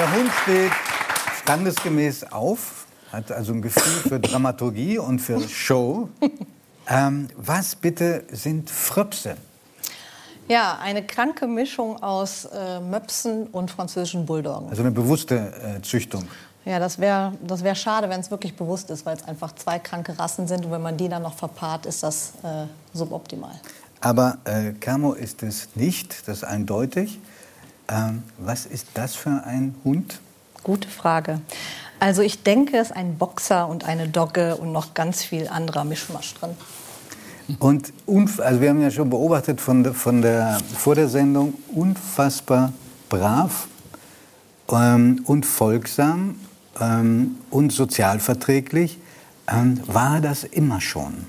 Der Hund steht standesgemäß auf, hat also ein Gefühl für Dramaturgie und für Show. Ähm, was bitte sind Fröpse? Ja, eine kranke Mischung aus äh, Möpsen und französischen Bulldoggen. Also eine bewusste äh, Züchtung. Ja, das wäre das wär schade, wenn es wirklich bewusst ist, weil es einfach zwei kranke Rassen sind. Und wenn man die dann noch verpaart, ist das äh, suboptimal. Aber äh, Camo ist es nicht, das ist eindeutig. Ähm, was ist das für ein Hund? Gute Frage. Also ich denke, es ist ein Boxer und eine Dogge und noch ganz viel anderer Mischmasch drin. Und also wir haben ja schon beobachtet von, von der, vor der Sendung, unfassbar brav ähm, und folgsam ähm, und sozialverträglich. Ähm, war das immer schon?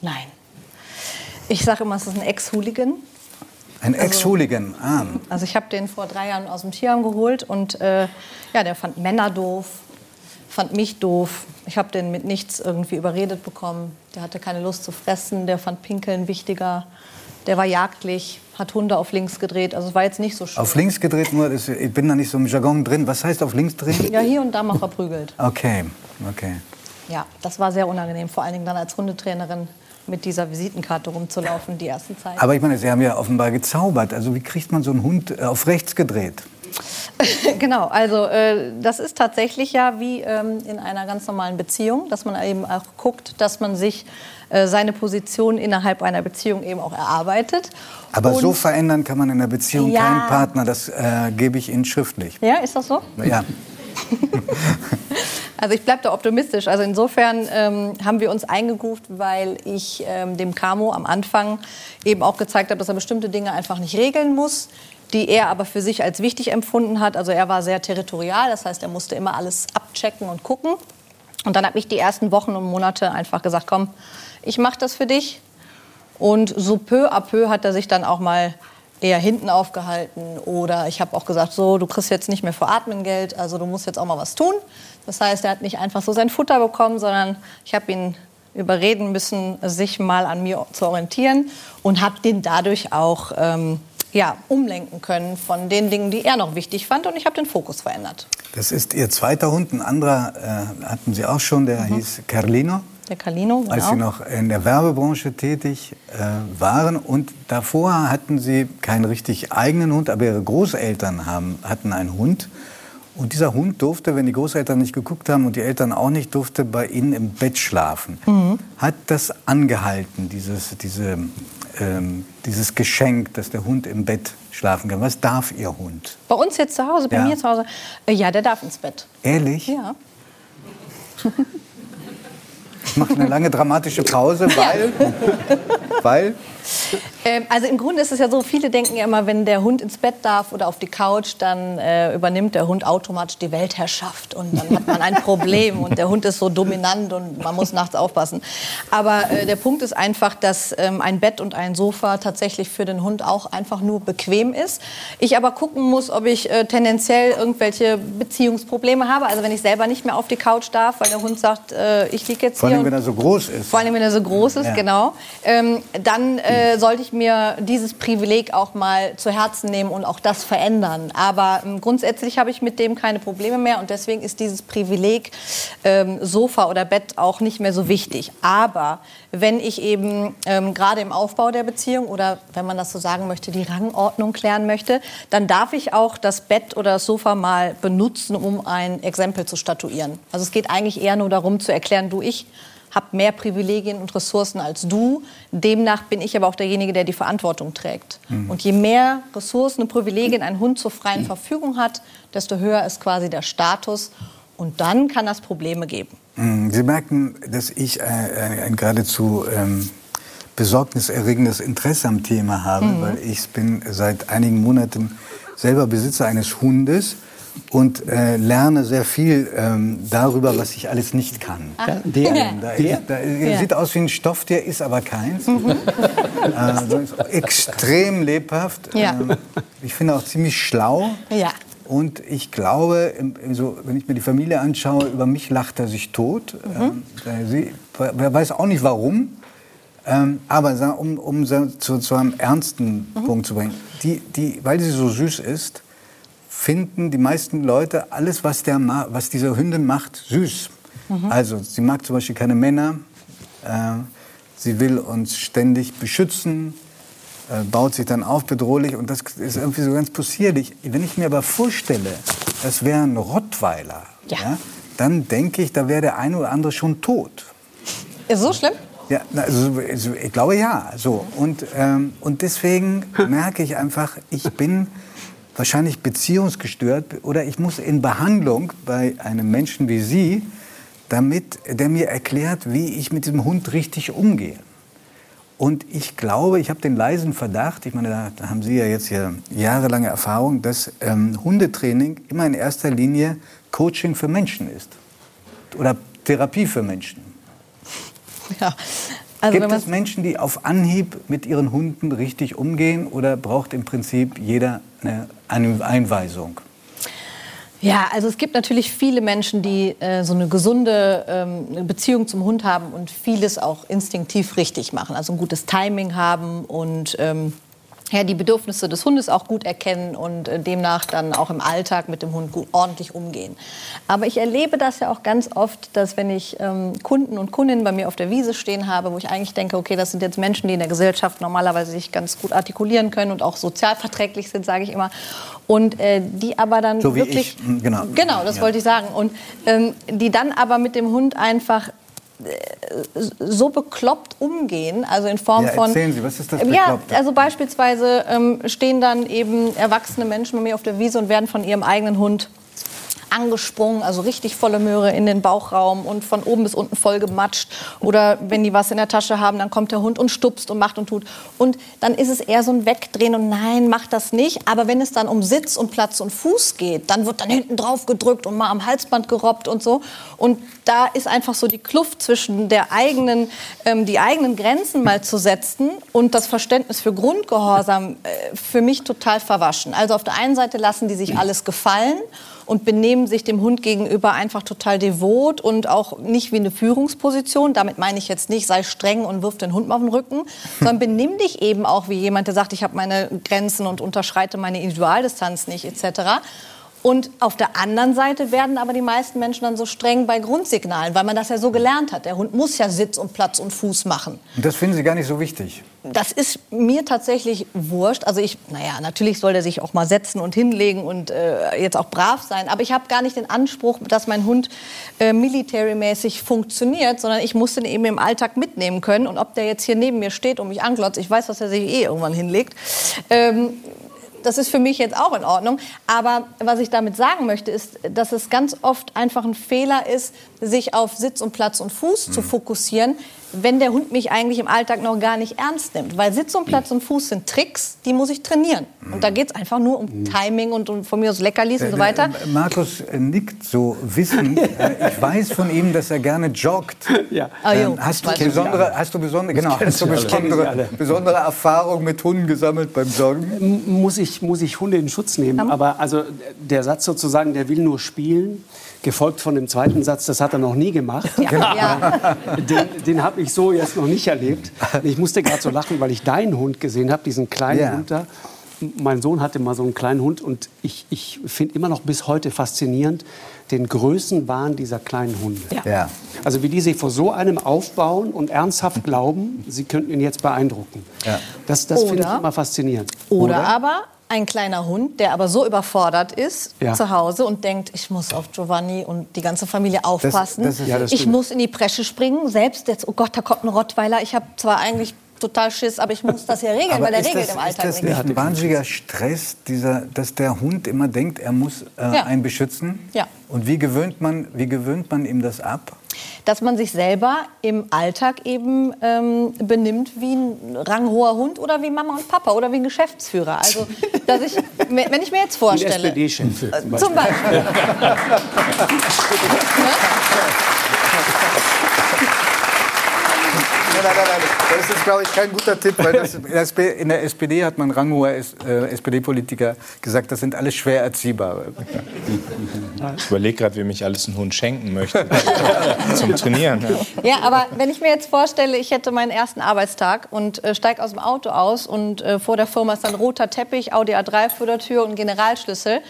Nein. Ich sage immer, es ist ein Ex-Hooligan. Ein also, Ex-Hooligan, ah. Also ich habe den vor drei Jahren aus dem Tierheim geholt und äh, ja, der fand Männer doof, fand mich doof. Ich habe den mit nichts irgendwie überredet bekommen. Der hatte keine Lust zu fressen, der fand Pinkeln wichtiger. Der war jagdlich, hat Hunde auf links gedreht. Also es war jetzt nicht so schön. Auf links gedreht, nur ist, ich bin da nicht so im Jargon drin. Was heißt auf links drehen? Ja, hier und da mal verprügelt. Okay, okay. Ja, das war sehr unangenehm, vor allen Dingen dann als Hundetrainerin mit dieser Visitenkarte rumzulaufen die ersten Zeit. Aber ich meine, Sie haben ja offenbar gezaubert. Also wie kriegt man so einen Hund äh, auf rechts gedreht? genau, also äh, das ist tatsächlich ja wie ähm, in einer ganz normalen Beziehung, dass man eben auch guckt, dass man sich äh, seine Position innerhalb einer Beziehung eben auch erarbeitet. Aber Und so verändern kann man in der Beziehung ja. keinen Partner, das äh, gebe ich Ihnen schriftlich. Ja, ist das so? Ja. Also ich bleibe da optimistisch. Also insofern ähm, haben wir uns eingegruft, weil ich ähm, dem Camo am Anfang eben auch gezeigt habe, dass er bestimmte Dinge einfach nicht regeln muss, die er aber für sich als wichtig empfunden hat. Also er war sehr territorial, das heißt, er musste immer alles abchecken und gucken. Und dann habe ich die ersten Wochen und Monate einfach gesagt, komm, ich mache das für dich. Und so peu à peu hat er sich dann auch mal eher hinten aufgehalten. Oder ich habe auch gesagt, so, du kriegst jetzt nicht mehr für Atmen Geld, also du musst jetzt auch mal was tun. Das heißt, er hat nicht einfach so sein Futter bekommen, sondern ich habe ihn überreden müssen, sich mal an mir zu orientieren und habe den dadurch auch ähm, ja, umlenken können von den Dingen, die er noch wichtig fand. Und ich habe den Fokus verändert. Das ist Ihr zweiter Hund. Ein anderer äh, hatten Sie auch schon, der mhm. hieß Carlino. Der Carlino, genau. Als Sie noch in der Werbebranche tätig äh, waren. Und davor hatten Sie keinen richtig eigenen Hund, aber Ihre Großeltern haben, hatten einen Hund. Und dieser Hund durfte, wenn die Großeltern nicht geguckt haben und die Eltern auch nicht, durfte bei ihnen im Bett schlafen. Mhm. Hat das angehalten, dieses, diese, ähm, dieses Geschenk, dass der Hund im Bett schlafen kann? Was darf Ihr Hund? Bei uns jetzt zu Hause, bei ja. mir zu Hause? Äh, ja, der darf ins Bett. Ehrlich? Ja. Ich mache eine lange dramatische Pause, weil... weil? Ähm, also im Grunde ist es ja so, viele denken ja immer, wenn der Hund ins Bett darf oder auf die Couch, dann äh, übernimmt der Hund automatisch die Weltherrschaft und dann hat man ein Problem und der Hund ist so dominant und man muss nachts aufpassen. Aber äh, der Punkt ist einfach, dass ähm, ein Bett und ein Sofa tatsächlich für den Hund auch einfach nur bequem ist. Ich aber gucken muss, ob ich äh, tendenziell irgendwelche Beziehungsprobleme habe. Also wenn ich selber nicht mehr auf die Couch darf, weil der Hund sagt, äh, ich liege jetzt hier. Vor allem, wenn er so groß ist. Vor allem, wenn er so groß ist, ja. genau. Ähm, dann äh, sollte ich mir dieses Privileg auch mal zu Herzen nehmen und auch das verändern. Aber ähm, grundsätzlich habe ich mit dem keine Probleme mehr und deswegen ist dieses Privileg ähm, Sofa oder Bett auch nicht mehr so wichtig. Aber wenn ich eben ähm, gerade im Aufbau der Beziehung oder wenn man das so sagen möchte, die Rangordnung klären möchte, dann darf ich auch das Bett oder das Sofa mal benutzen, um ein Exempel zu statuieren. Also es geht eigentlich eher nur darum zu erklären, du, ich habe mehr Privilegien und Ressourcen als du. Demnach bin ich aber auch derjenige, der die Verantwortung trägt. Mhm. Und je mehr Ressourcen und Privilegien ein Hund zur freien Verfügung hat, desto höher ist quasi der Status. Und dann kann das Probleme geben. Mhm. Sie merken, dass ich äh, ein geradezu ähm, besorgniserregendes Interesse am Thema habe, mhm. weil ich bin seit einigen Monaten selber Besitzer eines Hundes und äh, lerne sehr viel ähm, darüber, was ich alles nicht kann. Ah. Der, da, der? Da, ja. Sieht aus wie ein Stofftier, ist aber keins. Mhm. Äh, extrem lebhaft. Ja. Ähm, ich finde auch ziemlich schlau. Ja. Und ich glaube, so, wenn ich mir die Familie anschaue, über mich lacht er sich tot. Mhm. Ähm, wer weiß auch nicht warum. Ähm, aber um, um zu, zu einem ernsten mhm. Punkt zu bringen, die, die, weil sie so süß ist, finden die meisten Leute alles, was, der, was diese Hündin macht, süß. Mhm. Also sie mag zum Beispiel keine Männer, äh, sie will uns ständig beschützen, äh, baut sich dann auf bedrohlich und das ist irgendwie so ganz possierlich. Wenn ich mir aber vorstelle, das wäre ein Rottweiler, ja. ja dann denke ich, da wäre der eine oder andere schon tot. Ist so schlimm? Ja, also, also, ich glaube ja. So. Und, ähm, und deswegen merke ich einfach, ich bin wahrscheinlich beziehungsgestört oder ich muss in Behandlung bei einem Menschen wie Sie, damit der mir erklärt, wie ich mit diesem Hund richtig umgehe. Und ich glaube, ich habe den leisen Verdacht, ich meine, da haben Sie ja jetzt hier jahrelange Erfahrung, dass ähm, Hundetraining immer in erster Linie Coaching für Menschen ist. Oder Therapie für Menschen. Ja. Also Gibt es Menschen, die auf Anhieb mit ihren Hunden richtig umgehen oder braucht im Prinzip jeder eine, Einweisung? Ja, also es gibt natürlich viele Menschen, die äh, so eine gesunde ähm, Beziehung zum Hund haben und vieles auch instinktiv richtig machen. Also ein gutes Timing haben und ähm, ja, die Bedürfnisse des Hundes auch gut erkennen und äh, demnach dann auch im Alltag mit dem Hund gut, ordentlich umgehen. Aber ich erlebe das ja auch ganz oft, dass wenn ich ähm, Kunden und Kundinnen bei mir auf der Wiese stehen habe, wo ich eigentlich denke, okay, das sind jetzt Menschen, die in der Gesellschaft normalerweise sich ganz gut artikulieren können und auch sozialverträglich sind, sage ich immer. Und äh, die aber dann so wirklich, ich, hm, genau, genau, das ja. wollte ich sagen. Und ähm, die dann aber mit dem Hund einfach so bekloppt umgehen, also in Form ja, von. Erzählen Sie, was ist das bekloppt? Ja, also beispielsweise ähm, stehen dann eben erwachsene Menschen bei mir auf der Wiese und werden von ihrem eigenen Hund angesprungen, also richtig volle Möhre in den Bauchraum und von oben bis unten voll gematscht. Oder wenn die was in der Tasche haben, dann kommt der Hund und stupst und macht und tut. Und dann ist es eher so ein Wegdrehen und nein, mach das nicht. Aber wenn es dann um Sitz und Platz und Fuß geht, dann wird dann hinten drauf gedrückt und mal am Halsband gerobbt und so. Und da ist einfach so die Kluft zwischen der eigenen, ähm, die eigenen Grenzen mal zu setzen und das Verständnis für Grundgehorsam äh, für mich total verwaschen. Also auf der einen Seite lassen die sich alles gefallen und benehmen sich dem Hund gegenüber einfach total devot und auch nicht wie eine Führungsposition. Damit meine ich jetzt nicht, sei streng und wirf den Hund mal auf den Rücken, sondern benimm dich eben auch wie jemand, der sagt, ich habe meine Grenzen und unterschreite meine Individualdistanz nicht etc. Und auf der anderen Seite werden aber die meisten Menschen dann so streng bei Grundsignalen, weil man das ja so gelernt hat. Der Hund muss ja Sitz und Platz und Fuß machen. Und das finden Sie gar nicht so wichtig? Das ist mir tatsächlich wurscht. Also ich, naja, natürlich soll er sich auch mal setzen und hinlegen und äh, jetzt auch brav sein. Aber ich habe gar nicht den Anspruch, dass mein Hund äh, military-mäßig funktioniert, sondern ich muss den eben im Alltag mitnehmen können. Und ob der jetzt hier neben mir steht und mich anglotzt, ich weiß, dass er sich eh irgendwann hinlegt. Ähm, das ist für mich jetzt auch in Ordnung. Aber was ich damit sagen möchte, ist, dass es ganz oft einfach ein Fehler ist, sich auf Sitz und Platz und Fuß mhm. zu fokussieren, wenn der Hund mich eigentlich im Alltag noch gar nicht ernst nimmt. Weil Sitz und Platz und Fuß sind Tricks, die muss ich trainieren. Und da geht es einfach nur um. Timing und um von mir aus Leckerlis und so weiter. Markus nickt so wissend. ich weiß von ihm, dass er gerne joggt. Ja. Oh, jo, hast, du besondere, hast du besondere, genau, hast du besondere, besondere Erfahrung mit Hunden gesammelt beim Joggen? Muss ich, muss ich Hunde in Schutz nehmen. Aber also der Satz sozusagen, der will nur spielen gefolgt von dem zweiten Satz, das hat er noch nie gemacht. Ja. Ja. Den, den habe ich so jetzt noch nicht erlebt. Ich musste gerade so lachen, weil ich deinen Hund gesehen habe, diesen kleinen ja. Hund da. Mein Sohn hatte mal so einen kleinen Hund und ich, ich finde immer noch bis heute faszinierend den Größenwahn dieser kleinen Hunde. Ja. Also wie die sich vor so einem aufbauen und ernsthaft glauben, sie könnten ihn jetzt beeindrucken. Ja. Das, das finde ich immer faszinierend. Oder, Oder aber ein kleiner Hund, der aber so überfordert ist ja. zu Hause und denkt, ich muss auf Giovanni und die ganze Familie aufpassen. Das, das ja, ich muss in die Presche springen. Selbst jetzt, oh Gott, da kommt ein Rottweiler. Ich habe zwar eigentlich total Schiss, aber ich muss das ja regeln, aber weil der regelt das, im Alltag ist das nicht. ein wahnsinniger Stress, dieser, dass der Hund immer denkt, er muss äh, ja. einen beschützen? Ja. Und wie gewöhnt, man, wie gewöhnt man ihm das ab? Dass man sich selber im Alltag eben ähm, benimmt wie ein ranghoher Hund oder wie Mama und Papa oder wie ein Geschäftsführer. Also, dass ich, wenn ich mir jetzt vorstelle... Ein SPD-Chef zum Beispiel. Zum Beispiel. Ja. nein, nein, nein. Das ist, glaube ich, kein guter Tipp, weil das, in der SPD hat man ranghoher äh, SPD-Politiker gesagt, das sind alles schwer erziehbare. Ich überlege gerade, wem ich alles einen Hund schenken möchte zum Trainieren. Ja. ja. aber wenn ich mir jetzt vorstelle, ich hätte meinen ersten Arbeitstag und äh, steige aus dem Auto aus und äh, vor der Firma ist dann roter Teppich, Audi A3 vor der Tür und Generalschlüssel,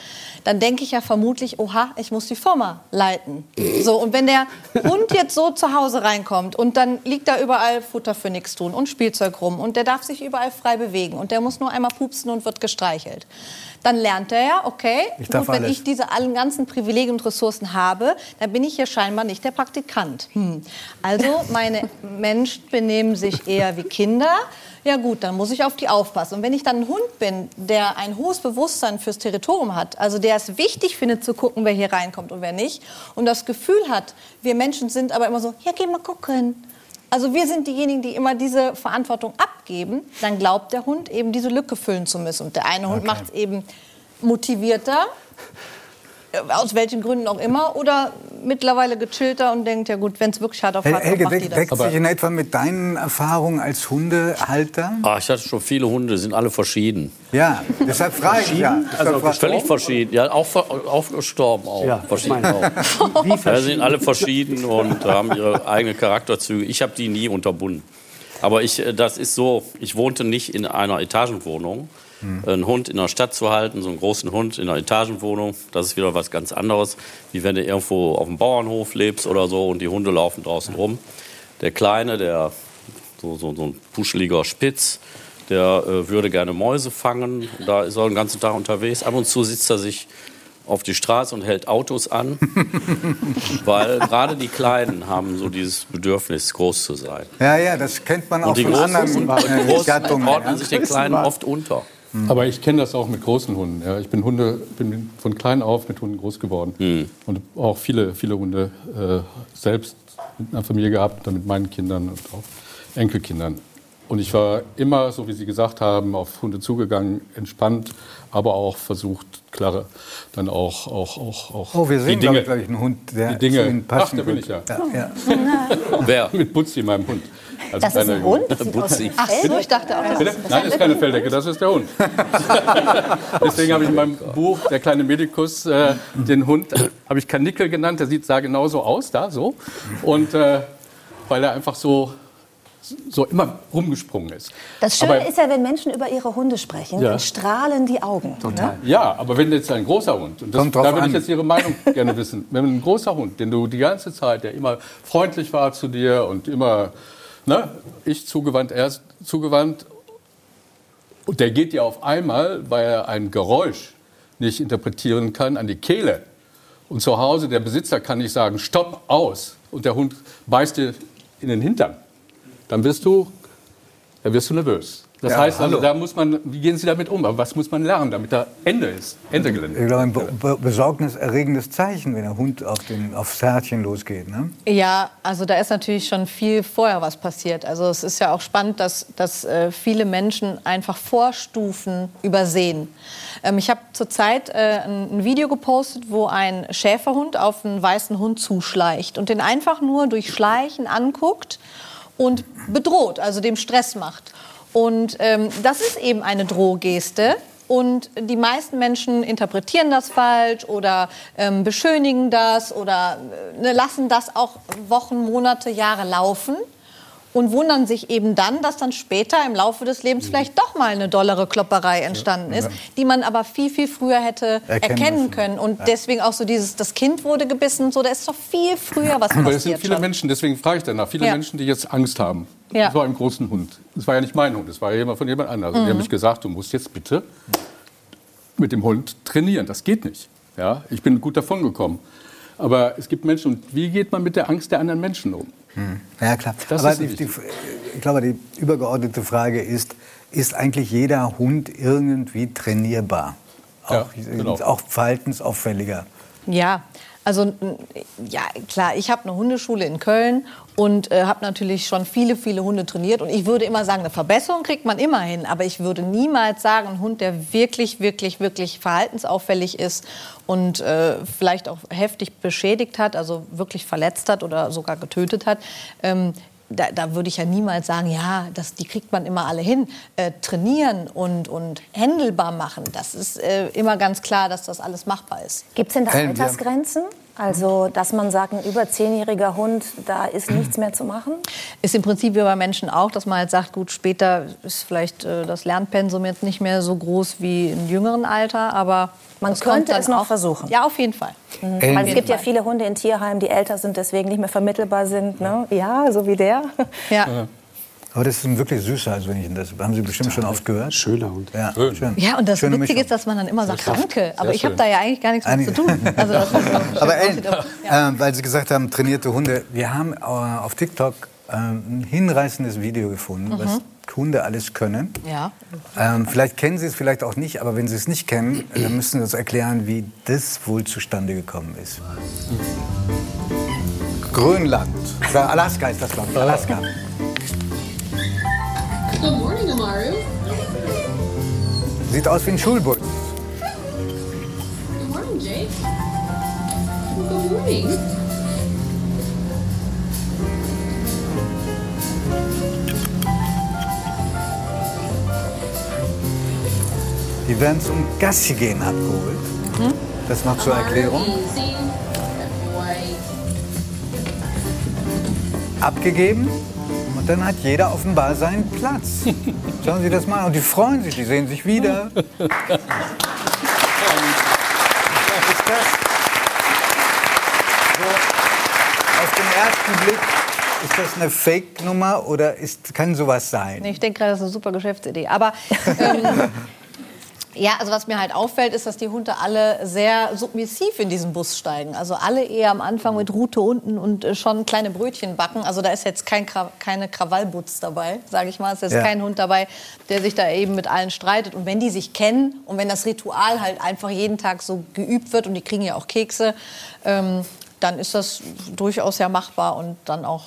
dann denke ich ja vermutlich, oha, ich muss die Firma leiten. So, und wenn der Hund jetzt so zu Hause reinkommt und dann liegt da überall Futter für nichts tun und Spielzeug rum und der darf sich überall frei bewegen und der muss nur einmal pupsen und wird gestreichelt. Dann lernt er ja, okay, gut, wenn ich diese allen ganzen Privilegien und Ressourcen habe, dann bin ich hier scheinbar nicht der Praktikant. Hm. Also meine Menschen benehmen sich eher wie Kinder ja gut, dann muss ich auf die aufpassen. Und wenn ich dann ein Hund bin, der ein hohes Bewusstsein fürs Territorium hat, also der es wichtig findet zu gucken, wer hier reinkommt und wer nicht, und das Gefühl hat, wir Menschen sind aber immer so, ja, geh mal gucken. Also wir sind diejenigen, die immer diese Verantwortung abgeben, dann glaubt der Hund eben diese Lücke füllen zu müssen. Und der eine Hund okay. macht es eben motivierter aus welchen Gründen auch immer, oder mittlerweile gechillter und denkt, ja gut, wenn es wirklich hart auf hart Helge, macht die das. deckt sich in etwa mit deinen Erfahrungen als Hundehalter? Ah, ich hatte schon viele Hunde, sind alle verschieden. Ja, deshalb frage ich ja. Also völlig verschieden, ja, auch, auch gestorben auch. Ja, verschieden auch. Wie verschieden? Ja, sind alle verschieden und haben ihre eigenen Charakterzüge. Ich habe die nie unterbunden. Aber ich, äh, das ist so, ich wohnte nicht in einer Etagenwohnung, Mhm. Einen Hund in der Stadt zu halten, so einen großen Hund in einer Etagenwohnung, das ist wieder was ganz anderes, wie wenn du irgendwo auf dem Bauernhof lebst oder so und die Hunde laufen draußen rum. Der Kleine, der so, so, so ein puscheliger Spitz, der äh, würde gerne Mäuse fangen. Da ist er den ganzen Tag unterwegs. Ab und zu sitzt er sich auf die Straße und hält Autos an, weil gerade die Kleinen haben so dieses Bedürfnis, groß zu sein. Ja, ja, das kennt man auch und die von anderen und die Großen ordnen sich den Kleinen oft unter. Mhm. Aber ich kenne das auch mit großen Hunden. Ja. Ich bin, Hunde, bin von klein auf mit Hunden groß geworden. Mhm. Und auch viele, viele Hunde äh, selbst mit einer Familie gehabt, dann mit meinen Kindern und auch Enkelkindern. Und ich war immer, so wie Sie gesagt haben, auf Hunde zugegangen, entspannt, aber auch versucht, klare, dann auch, auch, auch, auch Oh, wir sehen, die Dinge, glaube ich, einen Hund, der die Dinge, zu Ihnen passen Ach, da bin ich ja. ja, ja. Wer? Mit Butzi, meinem Hund. Also das ist ein Hund? Ach so, ich dachte auch. Bitte? Nein, das ist keine Felldecke, das ist der Hund. Deswegen habe ich in meinem Buch, Der kleine Medikus, äh, den Hund, äh, habe ich Kanickel genannt, der sieht, sah genauso aus, da so. Und äh, weil er einfach so so immer rumgesprungen ist. Das Schöne aber, ist ja, wenn Menschen über ihre Hunde sprechen, ja. dann strahlen die Augen. Total. Ne? Ja, aber wenn jetzt ein großer Hund, und das, da würde ich jetzt Ihre Meinung gerne wissen, wenn ein großer Hund, den du die ganze Zeit, der immer freundlich war zu dir und immer, ne, ich zugewandt, er zugewandt, und der geht dir auf einmal, weil er ein Geräusch nicht interpretieren kann, an die Kehle. Und zu Hause, der Besitzer kann nicht sagen, stopp, aus. Und der Hund beißt dir in den Hintern dann wirst du, dann wirst du nervös. Das ja, heißt, also, da muss man, wie gehen Sie damit um? Was muss man lernen, damit da Ende ist, Ende Gelände? Ich glaube, ein be besorgniserregendes Zeichen, wenn der Hund auf den, aufs Härtchen losgeht. Ne? Ja, also da ist natürlich schon viel vorher was passiert. Also es ist ja auch spannend, dass, dass äh, viele Menschen einfach Vorstufen übersehen. Ähm, ich habe zurzeit äh, ein, ein Video gepostet, wo ein Schäferhund auf einen weißen Hund zuschleicht und den einfach nur durch Schleichen anguckt und bedroht, also dem Stress macht. Und ähm, das ist eben eine Drohgeste. Und die meisten Menschen interpretieren das falsch oder ähm, beschönigen das oder äh, lassen das auch Wochen, Monate, Jahre laufen und wundern sich eben dann, dass dann später im Laufe des Lebens vielleicht doch mal eine dollere Klopperei entstanden ist, die man aber viel, viel früher hätte erkennen, erkennen können. Und deswegen auch so dieses, das Kind wurde gebissen, so, da ist doch viel früher was passiert. Aber es sind viele schon. Menschen, deswegen frage ich danach, viele ja. Menschen, die jetzt Angst haben. Ja. Das war ein großen Hund. Das war ja nicht mein Hund, das war ja von jemand anderem. Mhm. Die haben mich gesagt, du musst jetzt bitte mit dem Hund trainieren. Das geht nicht. Ja, ich bin gut davon gekommen. Aber es gibt Menschen, und wie geht man mit der Angst der anderen Menschen um? Hm. Ja, klar. Das Aber die, die, ich glaube, die übergeordnete Frage ist, ist eigentlich jeder Hund irgendwie trainierbar? Auch, ja, genau. auch verhaltensauffälliger? Ja, also ja, klar, ich habe eine Hundeschule in Köln und äh, habe natürlich schon viele, viele Hunde trainiert. Und ich würde immer sagen, eine Verbesserung kriegt man immer hin. Aber ich würde niemals sagen, ein Hund, der wirklich, wirklich, wirklich verhaltensauffällig ist und äh, vielleicht auch heftig beschädigt hat, also wirklich verletzt hat oder sogar getötet hat, ähm, da, da, würde ich ja niemals sagen, ja, das, die kriegt man immer alle hin. Äh, trainieren und, und händelbar machen, das ist äh, immer ganz klar, dass das alles machbar ist. Gibt es denn da Altersgrenzen? Also, dass man sagt, ein über zehnjähriger Hund, da ist nichts mehr zu machen? Ist im Prinzip wie bei Menschen auch, dass man halt sagt, gut, später ist vielleicht äh, das Lernpensum jetzt nicht mehr so groß wie im jüngeren Alter, aber man könnte es noch auch, versuchen. Ja, auf jeden Fall. Mhm. Weil es gibt ja viele Hunde in Tierheimen, die älter sind, deswegen nicht mehr vermittelbar sind. Ne? Ja, so wie der. Ja. ja. Aber das ist ein wirklich süßer, als wenn ich das. Haben Sie bestimmt schon oft gehört? Schöner Hund. Ja, schön. ja und das Schöne Witzige Mischung. ist, dass man dann immer sagt, danke. Aber ich habe da ja eigentlich gar nichts mit zu tun. Also aber Ellen, ja. äh, weil Sie gesagt haben, trainierte Hunde. Wir haben äh, auf TikTok äh, ein hinreißendes Video gefunden, mhm. was Hunde alles können. Ja. Ähm, vielleicht kennen Sie es, vielleicht auch nicht. Aber wenn Sie es nicht kennen, dann müssen Sie uns erklären, wie das wohl zustande gekommen ist. Grönland. Oder Alaska ist das, glaube ich. Alaska. Good morning, Amaru. Sieht aus wie ein Schulbus. Good morning, Jake. Good morning. Die werden zum Gassi gehen abgeholt. Mhm. Das noch zur Erklärung. Abgegeben und dann hat jeder offenbar seinen Platz. Schauen Sie das mal an. Und die freuen sich, die sehen sich wieder. Was ist das? So, auf den ersten Blick ist das eine Fake-Nummer oder ist, kann sowas sein? Ich denke gerade, das ist eine super Geschäftsidee. Aber ähm, ja, also was mir halt auffällt, ist, dass die Hunde alle sehr submissiv in diesen Bus steigen. Also alle eher am Anfang mit Rute unten und äh, schon kleine Brötchen backen. Also da ist jetzt kein keine Krawallbutz dabei, sage ich mal. Es ist ja. kein Hund dabei, der sich da eben mit allen streitet. Und wenn die sich kennen und wenn das Ritual halt einfach jeden Tag so geübt wird und die kriegen ja auch Kekse, ähm, dann ist das durchaus ja machbar und dann auch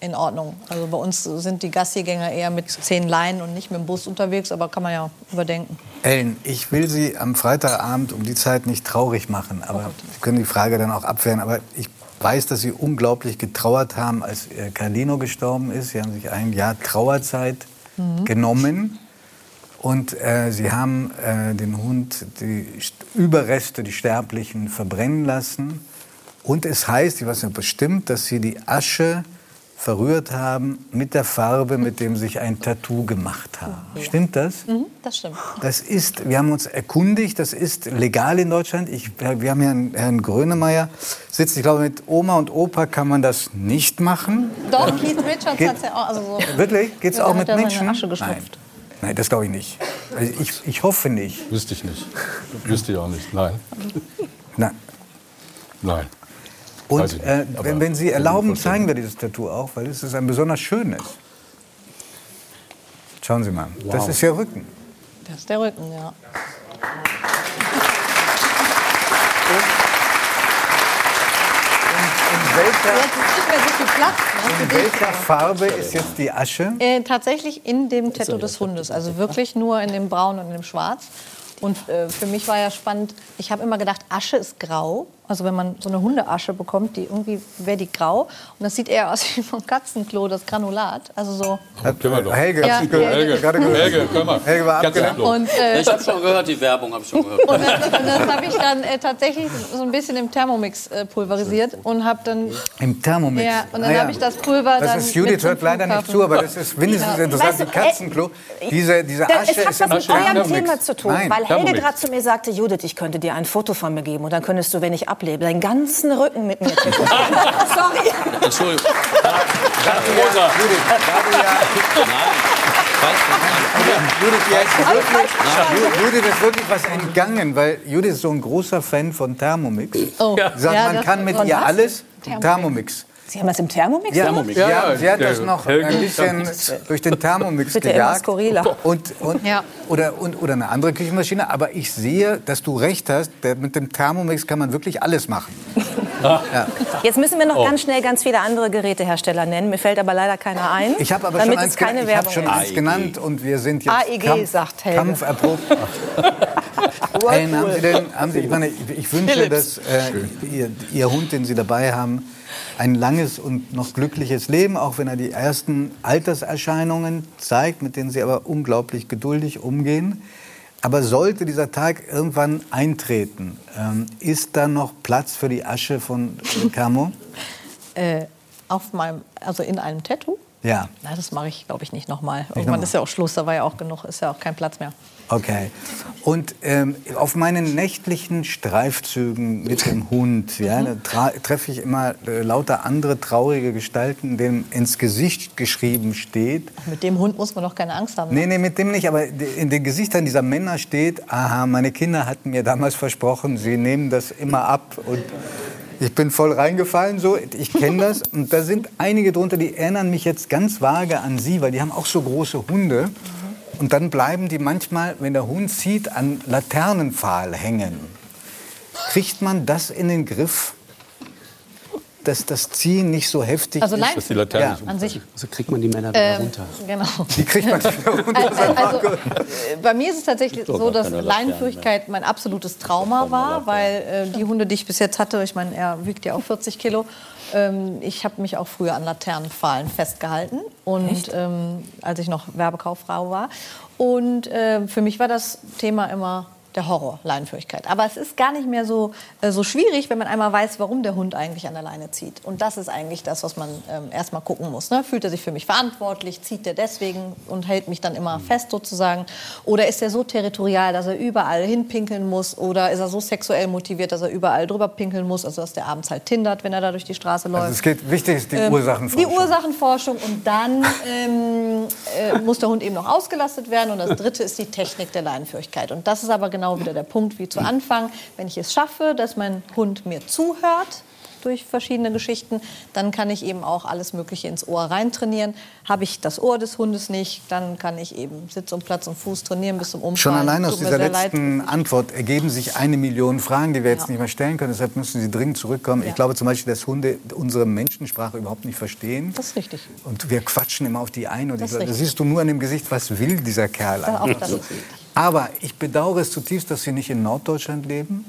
in Ordnung. Also bei uns sind die Gassigänger eher mit zehn Leinen und nicht mit dem Bus unterwegs, aber kann man ja überdenken. Ellen, ich will Sie am Freitagabend um die Zeit nicht traurig machen, aber oh Sie können die Frage dann auch abwehren. Aber ich weiß, dass Sie unglaublich getrauert haben, als äh, Carlino gestorben ist. Sie haben sich ein Jahr Trauerzeit mhm. genommen. Und äh, sie haben äh, den Hund, die Überreste, die Sterblichen, verbrennen lassen. Und es heißt, ich weiß nicht bestimmt, dass sie die Asche verrührt haben mit der Farbe, mit dem sich ein Tattoo gemacht haben. Ja. Stimmt das? Mhm, das stimmt. Das ist, wir haben uns erkundigt, das ist legal in Deutschland. Ich, wir haben hier einen Herrn Grönemeyer sitzt. Ich glaube, mit Oma und Opa kann man das nicht machen. Doch, ja. Keith Richards hat es ja auch. Also so. Wirklich? Geht es ja, auch mit Menschen? Asche Nein. Nein, das glaube ich nicht. Also ich, ich hoffe nicht. Wüsste ich nicht. Wüsste ich auch nicht. Nein. Nein. Nein. Und äh, wenn, wenn, Sie erlauben, zeigen wir dieses Tattoo auch, weil es ist ein besonders schönes. Schauen Sie mal, wow. das ist Ihr Rücken. Das ist der Rücken, ja. In welcher, so in welcher Farbe ist jetzt die Asche? Äh, tatsächlich in dem Tattoo des Hundes. Also wirklich nur in dem Braun und in dem Schwarz. Und äh, für mich war ja spannend, ich habe immer gedacht, Asche ist grau. Also wenn man so eine Hundeasche bekommt, die irgendwie wäre die grau. Und das sieht eher aus wie vom Katzenklo, das Granulat. Also so. Können wir doch. Helge, ja, Helge, Helge, Helge, Helge, können wir. Helge war abgelenkt. Und, äh, ich habe schon gehört, die Werbung habe ich schon gehört. Und das, das habe ich dann äh, tatsächlich so ein bisschen im Thermomix äh, pulverisiert und habe dann. Im Thermomix? Ja, und dann ah, ja. habe ich das Pulver das dann. Ist, Judith hört leider nicht zu, aber das ist mindestens ja. interessant. Weißt du, die Katzenklo, diese, diese Asche ist im Es hat was mit eurem Thema zu tun, Nein, weil Helge gerade zu mir sagte, Judith, ich könnte dir ein Foto von mir geben und dann könntest du, wenn ich ablebe, dein ganzes ganzen Rücken mit mir Sorry. Entschuldigung. Judith ist wirklich was entgangen, weil Judith ist so ein großer Fan von Thermomix. Oh. Sagt, ja, man kann mit ihr alles. Thermomix. Sie haben das im Thermomix ja, Thermomix. Ja, ja, sie hat das noch ein bisschen durch den Thermomix Bitte gejagt. Und, und, ja. oder, und, oder eine andere Küchenmaschine. Aber ich sehe, dass du recht hast. Mit dem Thermomix kann man wirklich alles machen. ja. Jetzt müssen wir noch oh. ganz schnell ganz viele andere Gerätehersteller nennen. Mir fällt aber leider keiner ein. Ich habe aber schon, eins, keine ich hab schon eins genannt und wir sind jetzt AEG, Kampf, sagt Helge. kampferprobt. Hey, haben Sie denn, haben Sie, ich, meine, ich wünsche, Philips. dass äh, ihr, Ihr Hund, den Sie dabei haben, ein langes und noch glückliches Leben, auch wenn er die ersten Alterserscheinungen zeigt, mit denen sie aber unglaublich geduldig umgehen. Aber sollte dieser Tag irgendwann eintreten, ähm, ist da noch Platz für die Asche von Camo? äh, auf meinem, also in einem Tattoo? Ja. Na, das mache ich, glaube ich, nicht nochmal. Irgendwann ist ja auch Schluss, da war ja auch genug, ist ja auch kein Platz mehr. Okay. Und ähm, auf meinen nächtlichen Streifzügen mit dem Hund ja, mhm. treffe ich immer äh, lauter andere traurige Gestalten, denen ins Gesicht geschrieben steht. Ach, mit dem Hund muss man doch keine Angst haben. Ne? Nee, nee, mit dem nicht. Aber in den Gesichtern dieser Männer steht, aha, meine Kinder hatten mir damals versprochen, sie nehmen das immer ab. Und ich bin voll reingefallen, so. Ich kenne das. Und da sind einige drunter, die erinnern mich jetzt ganz vage an Sie, weil die haben auch so große Hunde. Und dann bleiben die manchmal, wenn der Hund zieht, an Laternenpfahl hängen. Kriegt man das in den Griff? Dass das Ziehen nicht so heftig also ist. Dass die Laterne ja. an sich. So kriegt man die Männer wieder ähm, runter. Genau. Die kriegt man wieder runter. Also, also, äh, bei mir ist es tatsächlich so, dass Leinenführigkeit mein absolutes Trauma war, weil äh, die Hunde, die ich bis jetzt hatte, ich meine, er wiegt ja auch 40 Kilo, ähm, ich habe mich auch früher an Laternenpfahlen festgehalten und ähm, als ich noch Werbekauffrau war. Und äh, für mich war das Thema immer der Horror, Leinenführigkeit. Aber es ist gar nicht mehr so, äh, so schwierig, wenn man einmal weiß, warum der Hund eigentlich an der Leine zieht. Und das ist eigentlich das, was man ähm, erstmal gucken muss. Ne? Fühlt er sich für mich verantwortlich? Zieht er deswegen und hält mich dann immer fest sozusagen? Oder ist er so territorial, dass er überall hinpinkeln muss? Oder ist er so sexuell motiviert, dass er überall drüber pinkeln muss? Also dass der abends halt tindert, wenn er da durch die Straße läuft. Also es geht, wichtig ist die ähm, Ursachenforschung. Die Ursachenforschung. Und dann ähm, äh, muss der Hund eben noch ausgelastet werden. Und das Dritte ist die Technik der Leinenführigkeit. Und das ist aber genau genau wieder der Punkt wie zu Anfang. Wenn ich es schaffe, dass mein Hund mir zuhört, durch verschiedene Geschichten, dann kann ich eben auch alles Mögliche ins Ohr reintrainieren. Habe ich das Ohr des Hundes nicht, dann kann ich eben Sitz und Platz und Fuß trainieren bis zum Umfallen. Schon allein aus dieser letzten leid. Antwort ergeben sich eine Million Fragen, die wir jetzt ja. nicht mehr stellen können. Deshalb müssen Sie dringend zurückkommen. Ja. Ich glaube zum Beispiel, dass Hunde unsere Menschensprache überhaupt nicht verstehen. Das ist richtig. Und wir quatschen immer auf die ein. Und das, das siehst du nur an dem Gesicht, was will dieser Kerl eigentlich. Aber ich bedauere es zutiefst, dass Sie nicht in Norddeutschland leben,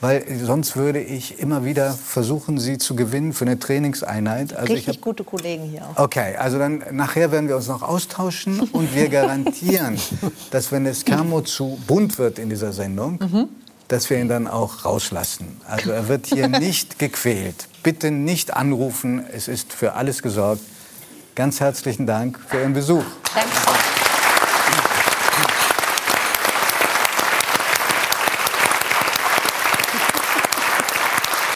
weil sonst würde ich immer wieder versuchen, Sie zu gewinnen für eine Trainingseinheit. Also Richtig hab, gute Kollegen hier auch. Okay, also dann nachher werden wir uns noch austauschen und wir garantieren, dass wenn es Camo zu bunt wird in dieser Sendung, mhm. dass wir ihn dann auch rauslassen. Also er wird hier nicht gequält. Bitte nicht anrufen, es ist für alles gesorgt. Ganz herzlichen Dank für Ihren Besuch. Danke.